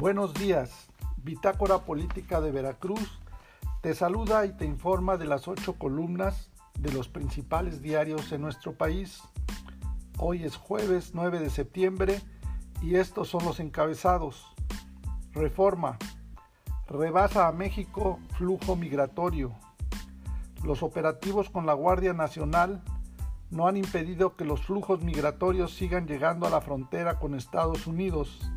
Buenos días, Bitácora Política de Veracruz te saluda y te informa de las ocho columnas de los principales diarios en nuestro país. Hoy es jueves 9 de septiembre y estos son los encabezados. Reforma. Rebasa a México flujo migratorio. Los operativos con la Guardia Nacional no han impedido que los flujos migratorios sigan llegando a la frontera con Estados Unidos.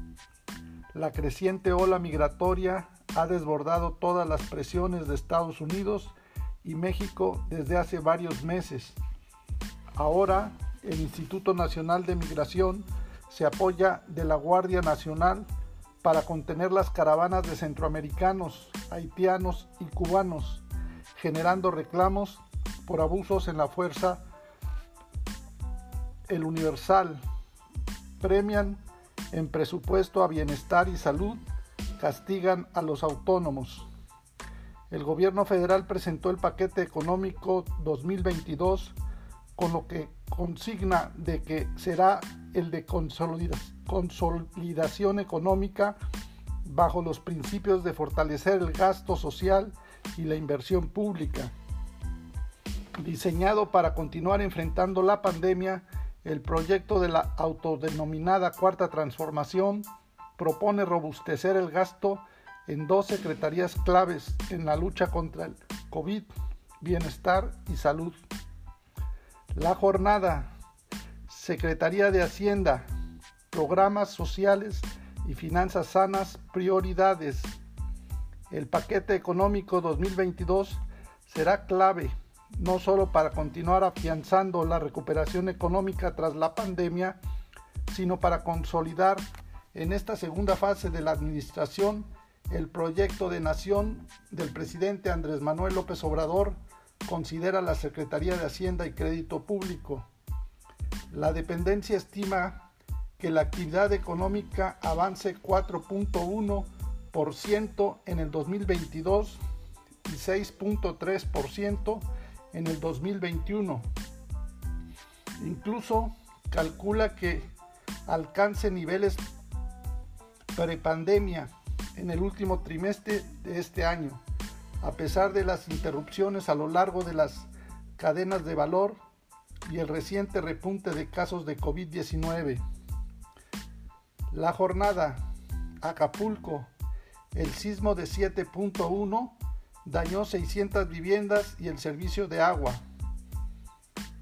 La creciente ola migratoria ha desbordado todas las presiones de Estados Unidos y México desde hace varios meses. Ahora, el Instituto Nacional de Migración se apoya de la Guardia Nacional para contener las caravanas de centroamericanos, haitianos y cubanos, generando reclamos por abusos en la fuerza. El Universal premian en presupuesto a bienestar y salud, castigan a los autónomos. El gobierno federal presentó el paquete económico 2022 con lo que consigna de que será el de consolidación económica bajo los principios de fortalecer el gasto social y la inversión pública. Diseñado para continuar enfrentando la pandemia, el proyecto de la autodenominada Cuarta Transformación propone robustecer el gasto en dos secretarías claves en la lucha contra el COVID, bienestar y salud. La jornada, Secretaría de Hacienda, programas sociales y finanzas sanas, prioridades. El paquete económico 2022 será clave no solo para continuar afianzando la recuperación económica tras la pandemia, sino para consolidar en esta segunda fase de la administración el proyecto de nación del presidente Andrés Manuel López Obrador, considera la Secretaría de Hacienda y Crédito Público. La dependencia estima que la actividad económica avance 4.1% en el 2022 y 6.3% en el 2021. Incluso calcula que alcance niveles prepandemia en el último trimestre de este año, a pesar de las interrupciones a lo largo de las cadenas de valor y el reciente repunte de casos de COVID-19. La jornada Acapulco, el sismo de 7.1 dañó 600 viviendas y el servicio de agua.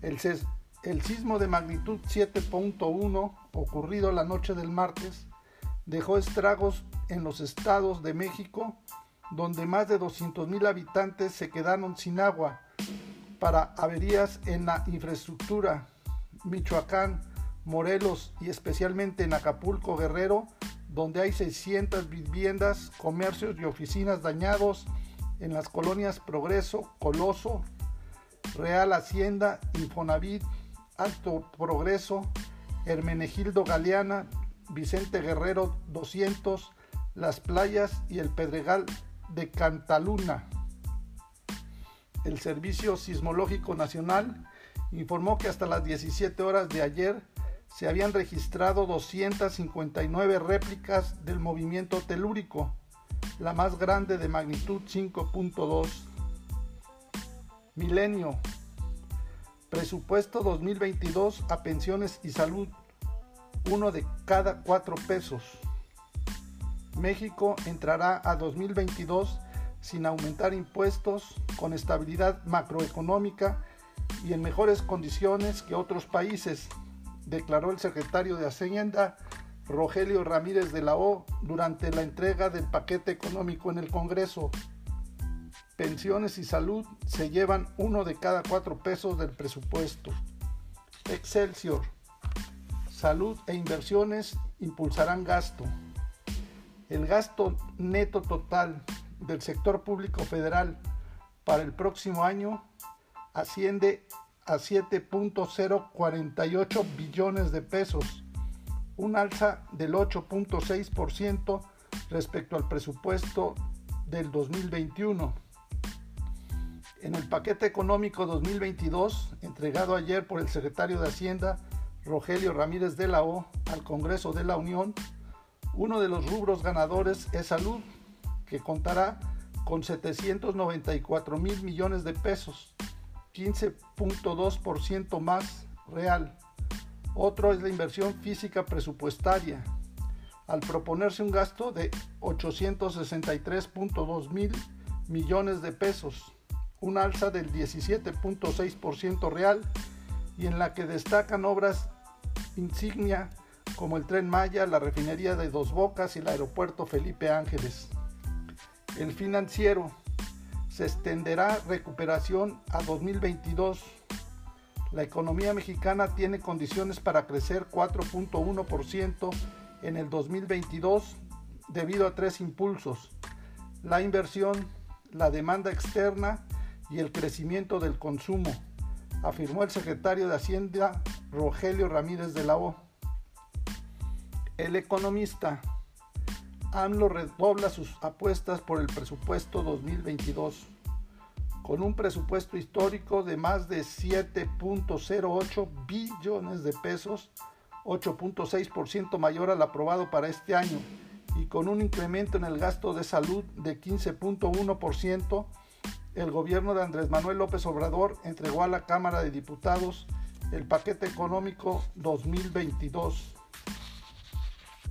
El, el sismo de magnitud 7.1 ocurrido la noche del martes dejó estragos en los estados de México, donde más de 200.000 habitantes se quedaron sin agua para averías en la infraestructura. Michoacán, Morelos y especialmente en Acapulco Guerrero, donde hay 600 viviendas, comercios y oficinas dañados en las colonias Progreso, Coloso, Real Hacienda, Infonavit, Alto Progreso, Hermenegildo Galeana, Vicente Guerrero 200, Las Playas y el Pedregal de Cantaluna. El Servicio Sismológico Nacional informó que hasta las 17 horas de ayer se habían registrado 259 réplicas del movimiento telúrico, la más grande de magnitud 5.2. Milenio. Presupuesto 2022 a pensiones y salud. Uno de cada cuatro pesos. México entrará a 2022 sin aumentar impuestos, con estabilidad macroeconómica y en mejores condiciones que otros países, declaró el secretario de Hacienda Rogelio Ramírez de la O durante la entrega del paquete económico en el Congreso. Pensiones y salud se llevan uno de cada cuatro pesos del presupuesto. Excelsior. Salud e inversiones impulsarán gasto. El gasto neto total del sector público federal para el próximo año asciende a 7.048 billones de pesos un alza del 8.6% respecto al presupuesto del 2021. En el paquete económico 2022, entregado ayer por el secretario de Hacienda, Rogelio Ramírez de la O, al Congreso de la Unión, Uno de los rubros ganadores es salud, que contará con 794 mil millones de pesos, 15.2% más real. Otro es la inversión física presupuestaria, al proponerse un gasto de 863.2 mil millones de pesos, un alza del 17.6% real y en la que destacan obras insignia como el tren Maya, la refinería de Dos Bocas y el aeropuerto Felipe Ángeles. El financiero se extenderá recuperación a 2022. La economía mexicana tiene condiciones para crecer 4.1% en el 2022 debido a tres impulsos. La inversión, la demanda externa y el crecimiento del consumo, afirmó el secretario de Hacienda Rogelio Ramírez de la O. El economista AMLO redobla sus apuestas por el presupuesto 2022, con un presupuesto histórico de más de 7.08 billones de pesos, 8.6% mayor al aprobado para este año, y con un incremento en el gasto de salud de 15.1%, el gobierno de Andrés Manuel López Obrador entregó a la Cámara de Diputados el paquete económico 2022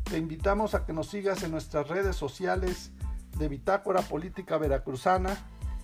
te invitamos a que nos sigas en nuestras redes sociales de Bitácora Política Veracruzana